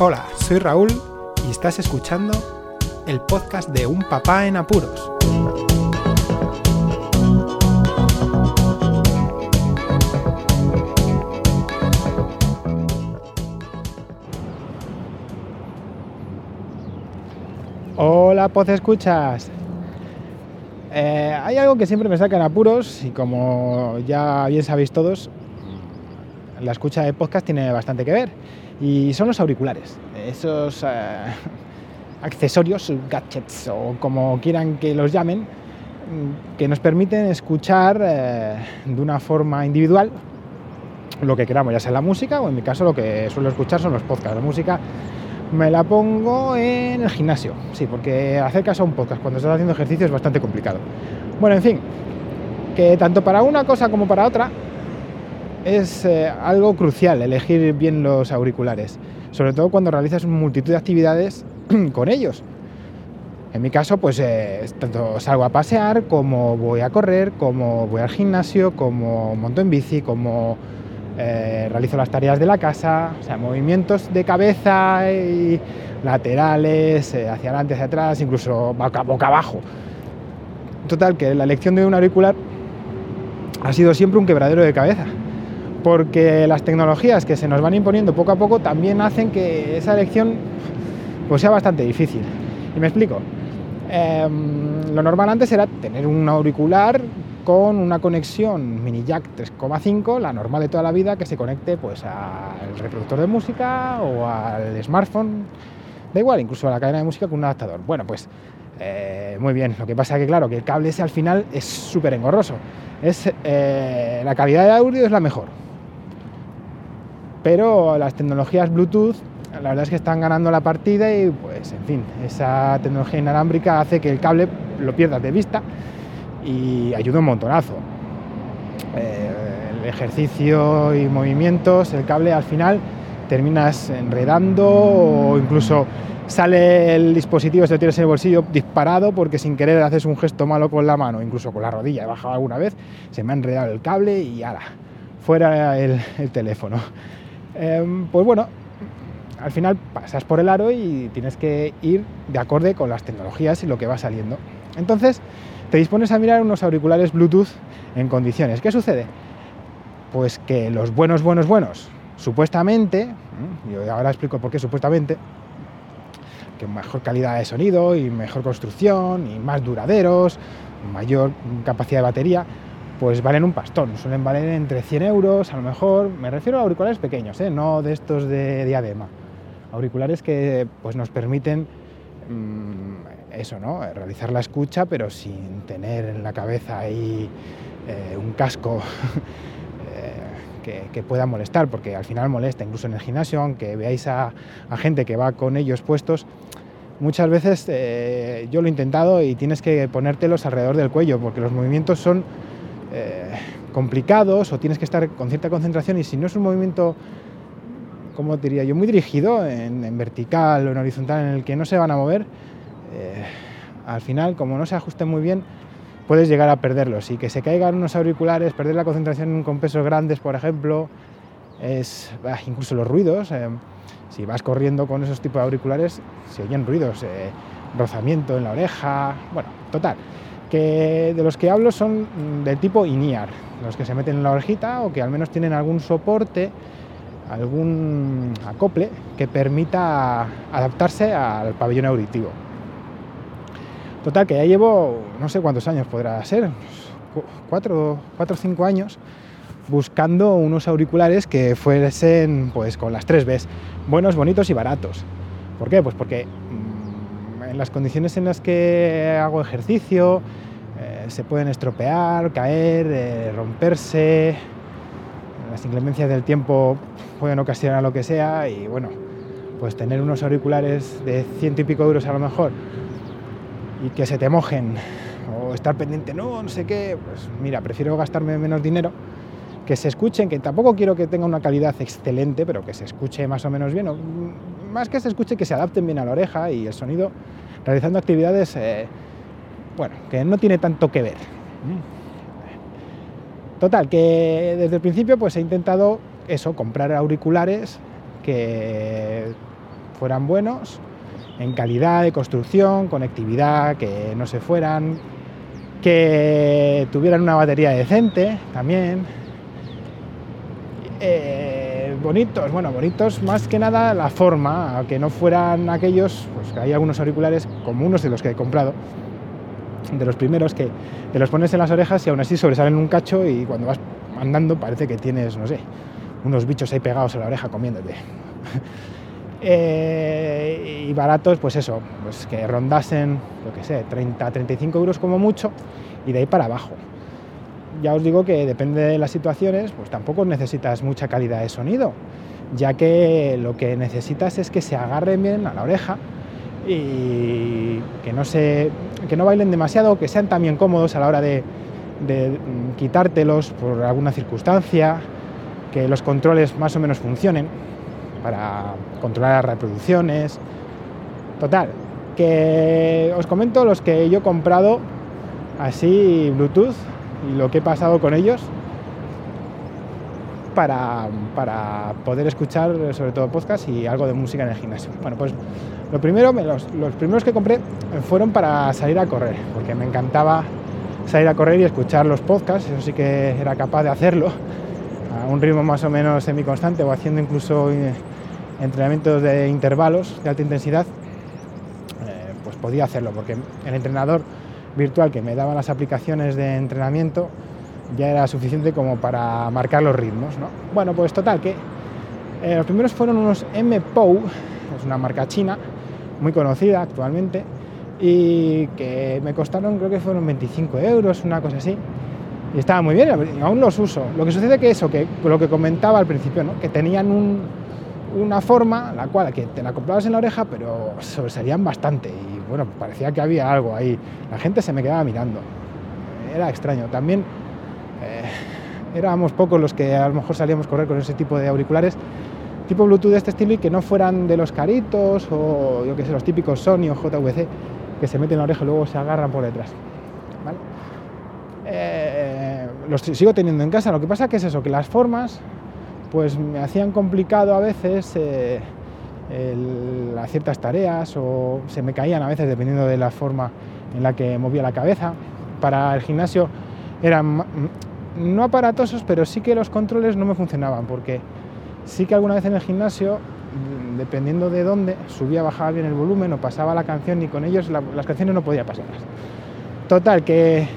Hola, soy Raúl y estás escuchando el podcast de Un Papá en Apuros. Hola, Poz Escuchas. Eh, hay algo que siempre me saca en apuros y como ya bien sabéis todos, la escucha de podcast tiene bastante que ver y son los auriculares, esos eh, accesorios, gadgets o como quieran que los llamen, que nos permiten escuchar eh, de una forma individual lo que queramos, ya sea la música o en mi caso lo que suelo escuchar son los podcasts. La música me la pongo en el gimnasio, sí, porque hacer caso a un podcast cuando estás haciendo ejercicio es bastante complicado. Bueno, en fin, que tanto para una cosa como para otra es eh, algo crucial elegir bien los auriculares, sobre todo cuando realizas multitud de actividades con ellos. En mi caso, pues eh, tanto salgo a pasear, como voy a correr, como voy al gimnasio, como monto en bici, como eh, realizo las tareas de la casa, o sea, movimientos de cabeza y laterales, hacia adelante, hacia atrás, incluso boca, boca abajo. Total, que la elección de un auricular ha sido siempre un quebradero de cabeza porque las tecnologías que se nos van imponiendo poco a poco también hacen que esa elección pues, sea bastante difícil. Y me explico. Em, lo normal antes era tener un auricular con una conexión mini jack 3,5, la normal de toda la vida, que se conecte pues al reproductor de música o al smartphone, da igual, incluso a la cadena de música con un adaptador. Bueno, pues eh, muy bien, lo que pasa es que claro, que el cable ese al final es súper engorroso. Es, eh, la calidad de audio es la mejor, pero las tecnologías Bluetooth la verdad es que están ganando la partida y pues en fin, esa tecnología inalámbrica hace que el cable lo pierdas de vista y ayuda un montonazo. El ejercicio y movimientos, el cable al final terminas enredando o incluso sale el dispositivo, se lo tienes en el bolsillo disparado porque sin querer haces un gesto malo con la mano, incluso con la rodilla, he bajado alguna vez, se me ha enredado el cable y ala, fuera el teléfono. Em, pues bueno, al final pasas por el aro y tienes que ir de acorde con las tecnologías y lo que va saliendo. Entonces, te dispones a mirar unos auriculares Bluetooth en condiciones. ¿Qué sucede? Pues que los buenos, buenos, buenos, supuestamente, yo ahora explico por qué supuestamente, que mejor calidad de sonido y mejor construcción y más duraderos, mayor capacidad de batería, pues valen un pastón, suelen valer entre 100 euros, a lo mejor, me refiero a auriculares pequeños, ¿eh? no de estos de diadema, auriculares que pues, nos permiten mm, eso, ¿no? realizar la escucha, pero sin tener en la cabeza ahí eh, un casco eh, que, pueda molestar, porque al final molesta, incluso en el gimnasio, aunque veáis a, gente que va con ellos puestos, muchas veces yo lo he intentado y tienes que ponértelos alrededor del cuello, porque los movimientos son eh, complicados o tienes que estar con cierta concentración y si no es un movimiento, como diría yo, muy dirigido en, vertical o en horizontal en el que no se van a mover, eh, al final, como no se ajusten muy bien, puedes llegar a perderlos y que se caigan unos auriculares, perder la concentración con pesos grandes, por ejemplo, es incluso los ruidos. Eh, si vas corriendo con esos tipos de auriculares, se oyen ruidos, rozamiento en la oreja, bueno, total que de los que hablo son del tipo INIAR, los que se meten en la orejita o que al menos tienen algún soporte, algún acople que permita adaptarse al pabellón auditivo. Total, que ya llevo no sé cuántos años podrá ser, cuatro, cuatro o cinco años, buscando unos auriculares que fuesen pues con las tres Bs, buenos, bonitos y baratos. ¿Por qué? Pues porque en las condiciones en las que hago ejercicio, eh, se pueden estropear, caer, eh, romperse, las inclemencias del tiempo pueden ocasionar lo que sea y bueno, pues tener unos auriculares de ciento y pico euros a lo mejor y que se te mojen o estar pendiente, no, no sé qué, pues mira, prefiero gastarme menos dinero, que se escuchen, que tampoco quiero que tenga una calidad excelente, pero que se escuche más o menos bien, más que se escuche, que se adapten bien a la oreja y el sonido realizando actividades, eh, bueno, que no tiene tanto que ver. Total, que desde el principio pues he intentado eso, comprar auriculares que fueran buenos en calidad de construcción, conectividad, que no se fueran, que tuvieran una batería decente también. Eh, bonitos, bueno, bonitos más que nada la forma, que no fueran aquellos, pues que hay algunos auriculares como de los que he comprado, de los primeros que te los pones en las orejas y aún así sobresalen un cacho y cuando vas andando parece que tienes, no sé, unos bichos ahí pegados a la oreja comiéndote. Eh, y baratos, pues eso, pues que rondasen, lo que sé, 30, 35 euros como mucho y de ahí para abajo. Ya os digo que depende de las situaciones, pues tampoco necesitas mucha calidad de sonido, ya que lo que necesitas es que se agarren bien a la oreja y que no, se, que no bailen demasiado, que sean también cómodos a la hora de, de quitártelos por alguna circunstancia, que los controles más o menos funcionen para controlar las reproducciones. Total, que os comento los que yo he comprado así Bluetooth y lo que he pasado con ellos para, para poder escuchar sobre todo podcast y algo de música en el gimnasio. Bueno, pues lo primero, los, los primeros que compré fueron para salir a correr, porque me encantaba salir a correr y escuchar los podcasts, eso sí que era capaz de hacerlo a un ritmo más o menos semiconstante o haciendo incluso eh, entrenamientos de intervalos de alta intensidad, eh, pues podía hacerlo, porque el entrenador virtual que me daba las aplicaciones de entrenamiento ya era suficiente como para marcar los ritmos. Bueno, pues total, que eh, los primeros fueron unos M-POW, es una marca china muy conocida actualmente, y que me costaron, creo que fueron 25 euros, una cosa así. Y estaba muy bien, aún los uso. Lo que sucede que eso, que lo que comentaba al principio, ¿no? que tenían un, una forma, la cual que te la comprabas en la oreja, pero sobresalían bastante y bueno, parecía que había algo ahí. La gente se me quedaba mirando. Era extraño. También eh, éramos pocos los que a lo mejor salíamos correr con ese tipo de auriculares, tipo Bluetooth de este estilo y que no fueran de los caritos o yo que sé, los típicos Sony o JVC que se meten en la oreja y luego se agarran por detrás. Eh, los sigo teniendo en casa. Lo que pasa que es eso, que las formas pues me hacían complicado a veces eh, ciertas tareas o se me caían a veces dependiendo de la forma en la que movía la cabeza. Para el gimnasio eran no aparatosos, pero sí que los controles no me funcionaban porque sí que alguna vez en el gimnasio, dependiendo de dónde, subía, bajaba bien el volumen o pasaba la canción y con ellos las canciones no podía pasarlas. Total, que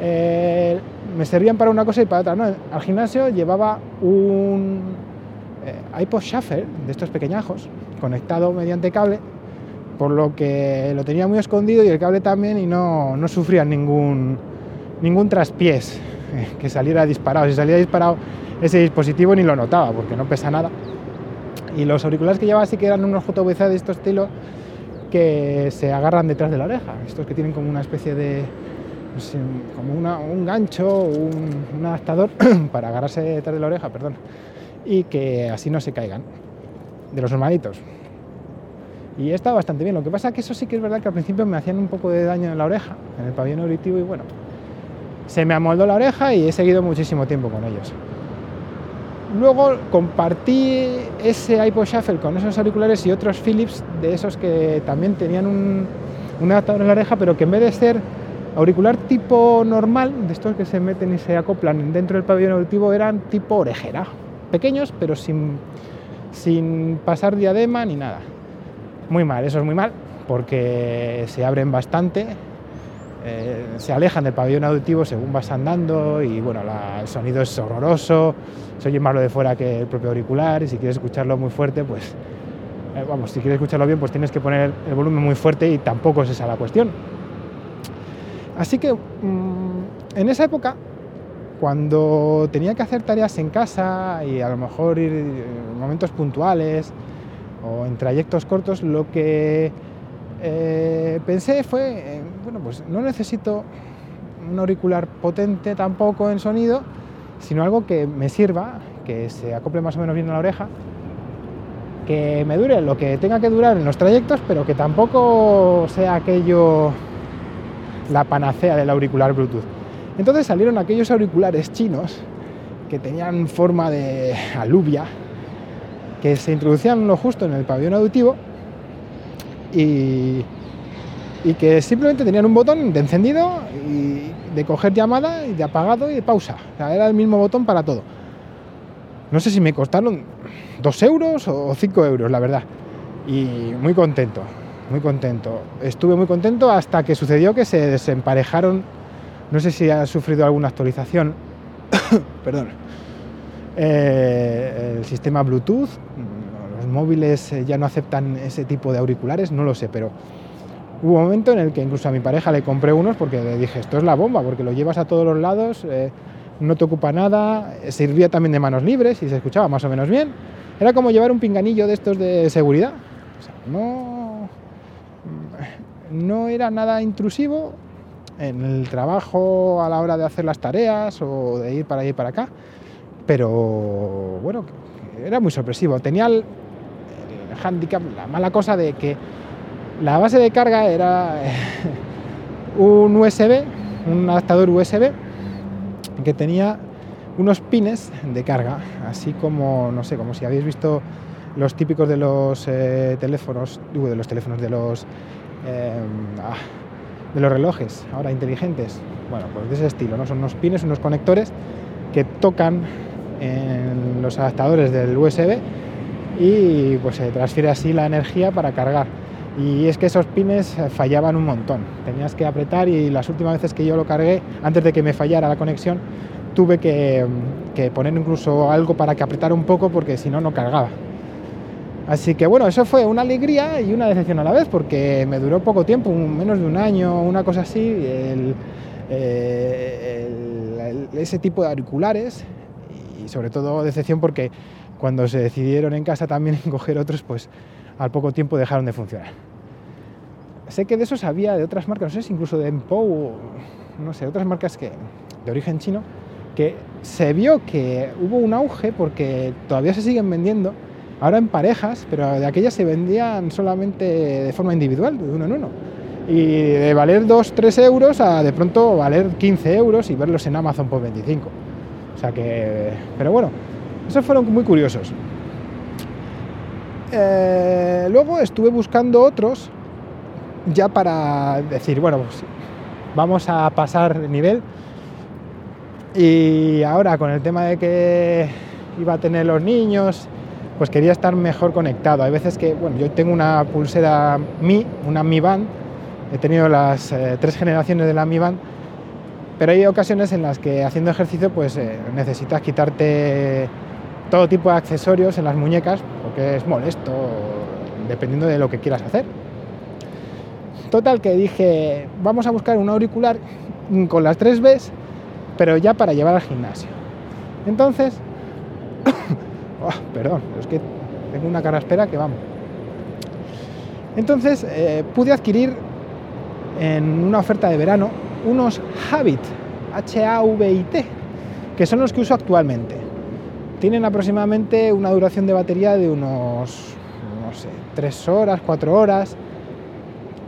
eh, me servían para una cosa y para otra. ¿no? Al gimnasio llevaba un eh, iPod Shuffle de estos pequeñajos conectado mediante cable, por lo que lo tenía muy escondido y el cable también y no, no sufría ningún, ningún traspiés eh, que saliera disparado. Si salía disparado ese dispositivo ni lo notaba porque no pesa nada. Y los auriculares que llevaba sí que eran unos JVC de estos estilos que se agarran detrás de la oreja, estos que tienen como una especie de, pues, como un gancho, un, un adaptador para agarrarse detrás de la oreja, perdón, y que así no se caigan, de los normalitos. Y está bastante bien. Lo que pasa es que eso sí que es verdad que al principio me hacían un poco de daño en la oreja, en el pabellón auditivo, y bueno, se me amoldó la oreja y he seguido muchísimo tiempo con ellos. Luego compartí ese iPod Shuffle con esos auriculares y otros Philips de esos que también tenían un adaptador en la oreja, pero que en vez de ser Auricular tipo normal, de estos que se meten y se acoplan dentro del pabellón auditivo, eran tipo orejera. Pequeños, pero sin, sin pasar diadema ni nada. Muy mal, eso es muy mal, porque se abren bastante, eh, se alejan del pabellón auditivo según vas andando y bueno, el sonido es horroroso, se oye más lo de fuera que el propio auricular y si quieres escucharlo muy fuerte, pues eh, vamos, si quieres escucharlo bien, pues tienes que poner el volumen muy fuerte y tampoco es esa la cuestión. Así que mm, en esa época, cuando tenía que hacer tareas en casa y a lo mejor ir en momentos puntuales o en trayectos cortos, lo que eh, pensé fue, eh, bueno, pues no necesito un auricular potente tampoco en sonido, sino algo que me sirva, que se acople más o menos bien a la oreja, que me dure lo que tenga que durar en los trayectos, pero que tampoco sea aquello la panacea del auricular Bluetooth. Entonces salieron aquellos auriculares chinos que tenían forma de alubia, que se introducían lo justo en el pabellón auditivo y, y que simplemente tenían un botón de encendido y de coger llamada y de apagado y de pausa. Era el mismo botón para todo. No sé si me costaron dos euros o cinco euros, la verdad. Y muy contento, muy contento. Estuve muy contento hasta que sucedió que se desemparejaron. No sé si ha sufrido alguna actualización. Perdón. Eh, el sistema Bluetooth. Los móviles ya no aceptan ese tipo de auriculares, no lo sé, pero hubo un momento en el que incluso a mi pareja le compré unos porque le dije, esto es la bomba, porque lo llevas a todos los lados, eh, no te ocupa nada, servía también de manos libres y se escuchaba más o menos bien. Era como llevar un pinganillo de estos de seguridad. no, no era nada intrusivo en el trabajo a la hora de hacer las tareas o de ir para allá y para acá, pero bueno, era muy sorpresivo. Tenía el handicap, la mala cosa de que la base de carga era un USB, un adaptador USB que tenía unos pines de carga, así como, no sé, como si habéis visto los típicos de los eh, teléfonos, de los teléfonos, de los, eh, ah, de los relojes, ahora inteligentes. Bueno, pues de ese estilo, ¿no? Son unos pines, unos conectores que tocan en los adaptadores del USB y pues se transfiere así la energía para cargar. Y es que esos pines fallaban un montón. Tenías que apretar y las últimas veces que yo lo cargué, antes de que me fallara la conexión, tuve que, poner incluso algo para que apretara un poco porque si no, no cargaba. Así que bueno, eso fue una alegría y una decepción a la vez porque me duró poco tiempo, menos de un año, una cosa así, eh, ese tipo de auriculares y sobre todo decepción porque cuando se decidieron en casa también en coger otros, pues al poco tiempo dejaron de funcionar. Sé que de eso sabía de otras marcas, no sé si incluso de Empou, no sé, otras marcas que, de origen chino, que se vio que hubo un auge porque todavía se siguen vendiendo, ahora en parejas, pero de aquellas se vendían solamente de forma individual, de uno en uno. Y de valer 2, 3 euros a de pronto valer 15 euros y verlos en Amazon por 25. O sea que, pero bueno, esos fueron muy curiosos. Eh, luego estuve buscando otros ya para decir, bueno, pues vamos a pasar de nivel. Y ahora con el tema de que iba a tener los niños, pues quería estar mejor conectado. Hay veces que, bueno, yo tengo una pulsera Mi, una Mi Band, he tenido las eh, tres generaciones de la Mi Band, pero hay ocasiones en las que haciendo ejercicio pues eh, necesitas quitarte todo tipo de accesorios en las muñecas porque es molesto dependiendo de lo que quieras hacer. Total que dije, vamos a buscar un auricular con las 3 Bs, pero ya para llevar al gimnasio. Entonces, oh, perdón, es que tengo una cara espera que vamos. Entonces eh, pude adquirir en una oferta de verano unos Habit, H-A-V-I-T, que son los que uso actualmente. Tienen aproximadamente una duración de batería de unos, no sé, 3 horas, 4 horas,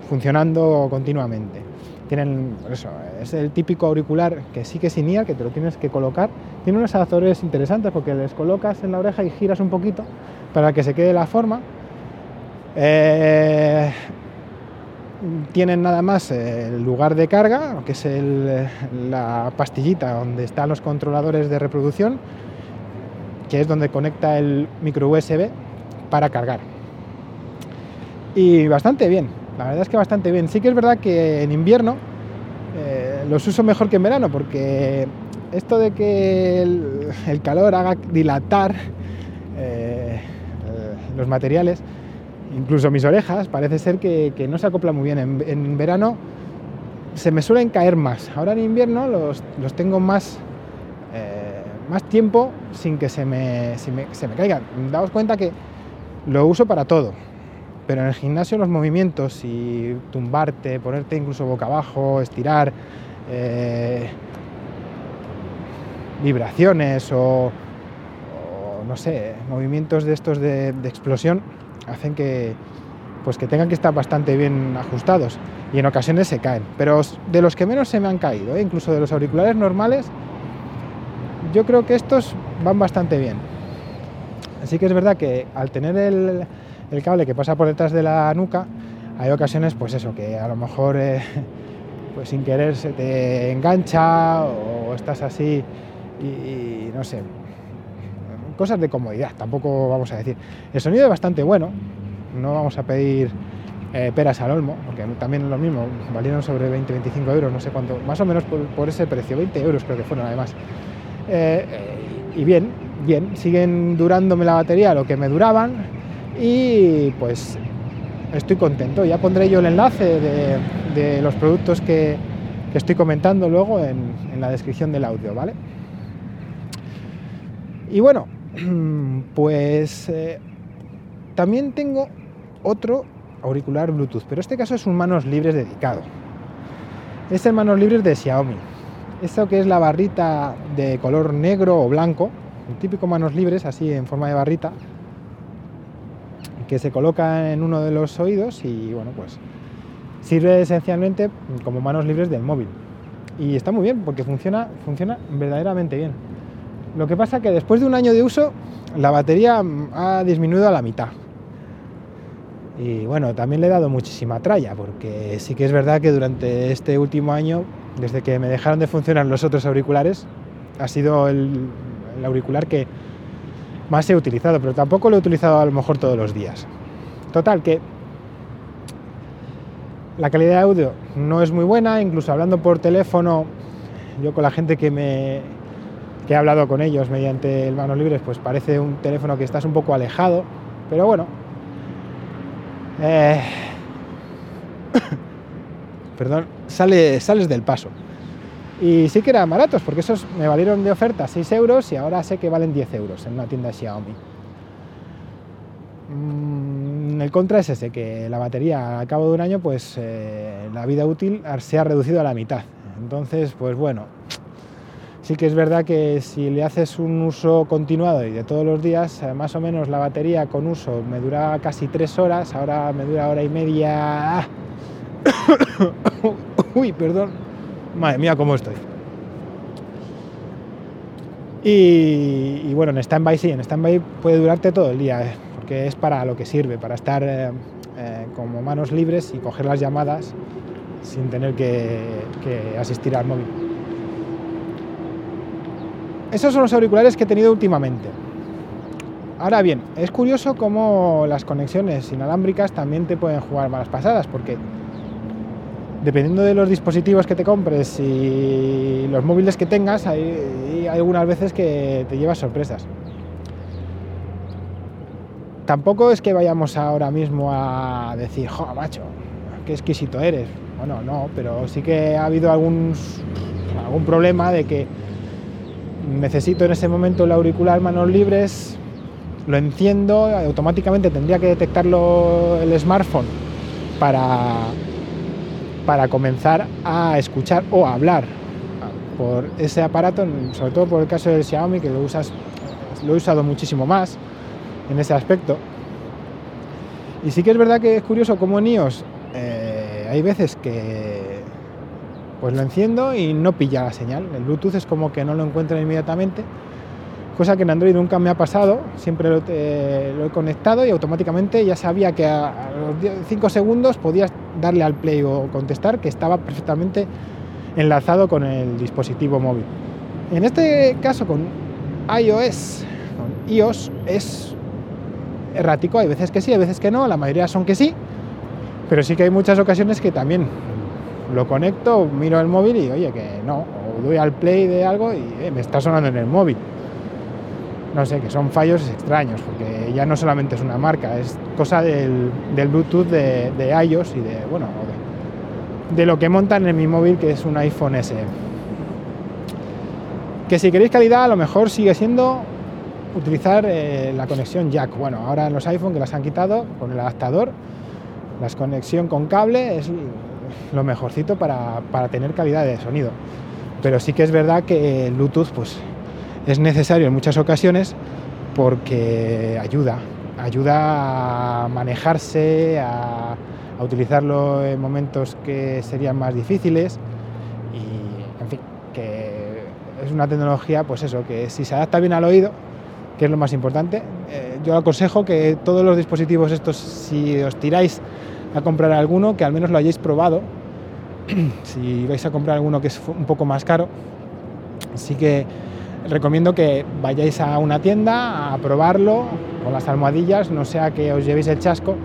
funcionando continuamente. Tienen, eso, es el típico auricular que sí que es que te lo tienes que colocar. Tiene unos adaptadores interesantes porque les colocas en la oreja y giras un poquito para que se quede la forma. Eh, tienen nada más el lugar de carga, que es la pastillita donde están los controladores de reproducción, que es donde conecta el micro USB para cargar. Y bastante bien, la verdad es que bastante bien. Sí que es verdad que en invierno los uso mejor que en verano, porque esto de que el, calor haga dilatar eh, los materiales, incluso mis orejas, parece ser que, no se acopla muy bien. En, verano se me suelen caer más. Ahora en invierno los, tengo más, eh, más tiempo sin que se me, se me caigan. Daos cuenta que lo uso para todo. Pero en el gimnasio los movimientos y tumbarte, ponerte incluso boca abajo, estirar, eh, vibraciones o, no sé, movimientos de estos de explosión, hacen que, pues que tengan que estar bastante bien ajustados y en ocasiones se caen. Pero de los que menos se me han caído, ¿eh? incluso de los auriculares normales, yo creo que estos van bastante bien. Así que es verdad que al tener el, cable que pasa por detrás de la nuca, hay ocasiones, pues eso, que a lo mejor eh, pues sin querer se te engancha o estás así y, no sé, cosas de comodidad, tampoco vamos a decir. El sonido es bastante bueno, no vamos a pedir eh, peras al olmo, porque también es lo mismo, valieron sobre 20-25 euros, no sé cuánto, más o menos por, ese precio, 20 euros creo que fueron además. Eh, y bien, bien, siguen durándome la batería lo que me duraban y pues estoy contento. Ya pondré yo el enlace de, los productos que, estoy comentando luego en, la descripción del audio, ¿vale? Y bueno, pues eh, también tengo otro auricular Bluetooth, pero este caso es un manos libres dedicado. Es el manos libres de Xiaomi. Esto que es la barrita de color negro o blanco, el típico manos libres, así en forma de barrita, que se coloca en uno de los oídos y bueno, pues sirve esencialmente como manos libres del móvil. Y está muy bien porque funciona, funciona verdaderamente bien. Lo que pasa que después de un año de uso, la batería ha disminuido a la mitad. Y bueno, también le he dado muchísima tralla, porque sí que es verdad que durante este último año, desde que me dejaron de funcionar los otros auriculares, ha sido el auricular que, más he utilizado, pero tampoco lo he utilizado a lo mejor todos los días. Total, que la calidad de audio no es muy buena, incluso hablando por teléfono, yo con la gente que me que he hablado con ellos mediante el manos libres, pues parece un teléfono que estás un poco alejado, pero bueno. Eh, perdón, sale, sales del paso. Y sí que eran baratos, porque esos me valieron de oferta 6 euros y ahora sé que valen 10 euros en una tienda Xiaomi. Mm, el contra es ese, que la batería al cabo de un año, pues eh, la vida útil se ha reducido a la mitad. Entonces, pues bueno, sí que es verdad que si le haces un uso continuado y de todos los días, eh, más o menos la batería con uso me dura casi 3 horas, ahora me dura hora y media. Uy, perdón Madre mía, cómo estoy. Y, bueno, en stand-by sí, en stand-by puede durarte todo el día, eh, porque es para lo que sirve, para estar eh, eh, como manos libres y coger las llamadas sin tener que, que asistir al móvil. Esos son los auriculares que he tenido últimamente. Ahora bien, es curioso cómo las conexiones inalámbricas también te pueden jugar malas pasadas, porque dependiendo de los dispositivos que te compres y los móviles que tengas, hay, algunas veces que te llevas sorpresas. Tampoco es que vayamos ahora mismo a decir, jo, macho, qué exquisito eres. Bueno, no, pero sí que ha habido algún, algún problema de que necesito en ese momento el auricular manos libres, lo enciendo, automáticamente tendría que detectarlo el smartphone para para comenzar a escuchar o a hablar por ese aparato, sobre todo por el caso del Xiaomi, que lo, usas, lo he usado muchísimo más en ese aspecto. Y sí que es verdad que es curioso como en iOS eh, hay veces que pues lo enciendo y no pilla la señal. El Bluetooth es como que no lo encuentra inmediatamente cosa que en Android nunca me ha pasado, siempre lo, he conectado y automáticamente ya sabía que a, los 5 segundos podías darle al play o contestar, que estaba perfectamente enlazado con el dispositivo móvil. En este caso con iOS, con iOS es errático, hay veces que sí, hay veces que no, la mayoría son que sí, pero sí que hay muchas ocasiones que también lo conecto, miro el móvil y oye que no, o doy al play de algo y eh, me está sonando en el móvil no sé, que son fallos extraños, porque ya no solamente es una marca, es cosa del, Bluetooth de, iOS y de, bueno, de, lo que montan en mi móvil, que es un iPhone SE. Que si queréis calidad, a lo mejor sigue siendo utilizar eh, la conexión jack. Bueno, ahora en los iPhone que las han quitado con el adaptador, la conexión con cable es lo mejorcito para, para tener calidad de sonido. Pero sí que es verdad que el Bluetooth, pues es necesario en muchas ocasiones porque ayuda, ayuda a manejarse, a, utilizarlo en momentos que serían más difíciles y, en fin, que es una tecnología, pues eso, que si se adapta bien al oído, que es lo más importante, eh, yo aconsejo que todos los dispositivos estos, si os tiráis a comprar alguno, que al menos lo hayáis probado. si vais a comprar alguno que es un poco más caro, sí que recomiendo que vayáis a una tienda a probarlo con las almohadillas, no sea que os llevéis el chasco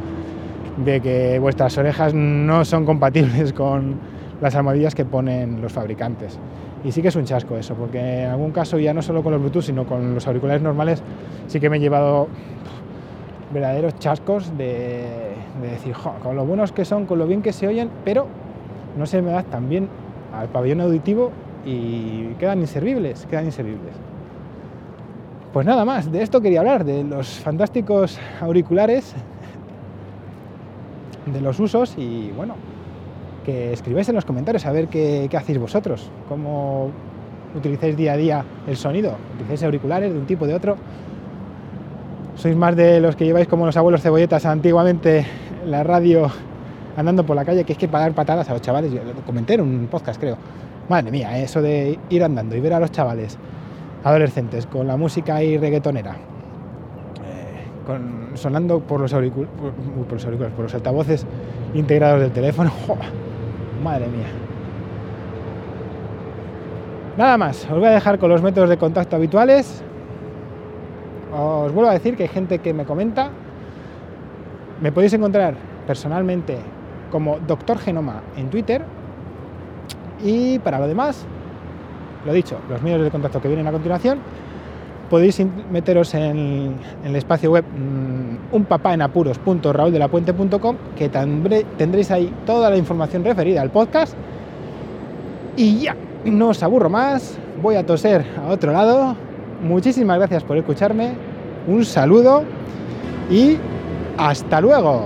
de que vuestras orejas no son compatibles con las almohadillas que ponen los fabricantes. Y sí que es un chasco eso, porque en algún caso ya no solo con los Bluetooth, sino con los auriculares normales, sí que me he llevado verdaderos chascos de, decir, con lo buenos que son, con lo bien que se oyen, pero no se me da tan bien al pabellón auditivo y quedan inservibles, quedan inservibles. Pues nada más, de esto quería hablar, de los fantásticos auriculares, de los usos y bueno, que escribáis en los comentarios a ver qué, hacéis vosotros, cómo utilizáis día a día el sonido, utilizáis auriculares de un tipo o de otro. ¿Sois más de los que lleváis como los abuelos cebolletas antiguamente la radio andando por la calle, que es que para dar patadas a los chavales? Lo comenté en un podcast, creo. Madre mía, eso de ir andando y ver a los chavales adolescentes con la música y reggaetonera, eh, sonando por los, auriculares, por, los altavoces integrados del teléfono. Madre mía. Nada más, os voy a dejar con los métodos de contacto habituales. Os vuelvo a decir que hay gente que me comenta. Me podéis encontrar personalmente como Doctor Genoma en Twitter. Y para lo demás, lo dicho, los medios de contacto que vienen a continuación, podéis meteros en, el espacio web mmm, unpapaenapuros.rauldelapuente.com que tendréis ahí toda la información referida al podcast. Y ya, no os aburro más, voy a toser a otro lado. Muchísimas gracias por escucharme, un saludo y hasta luego.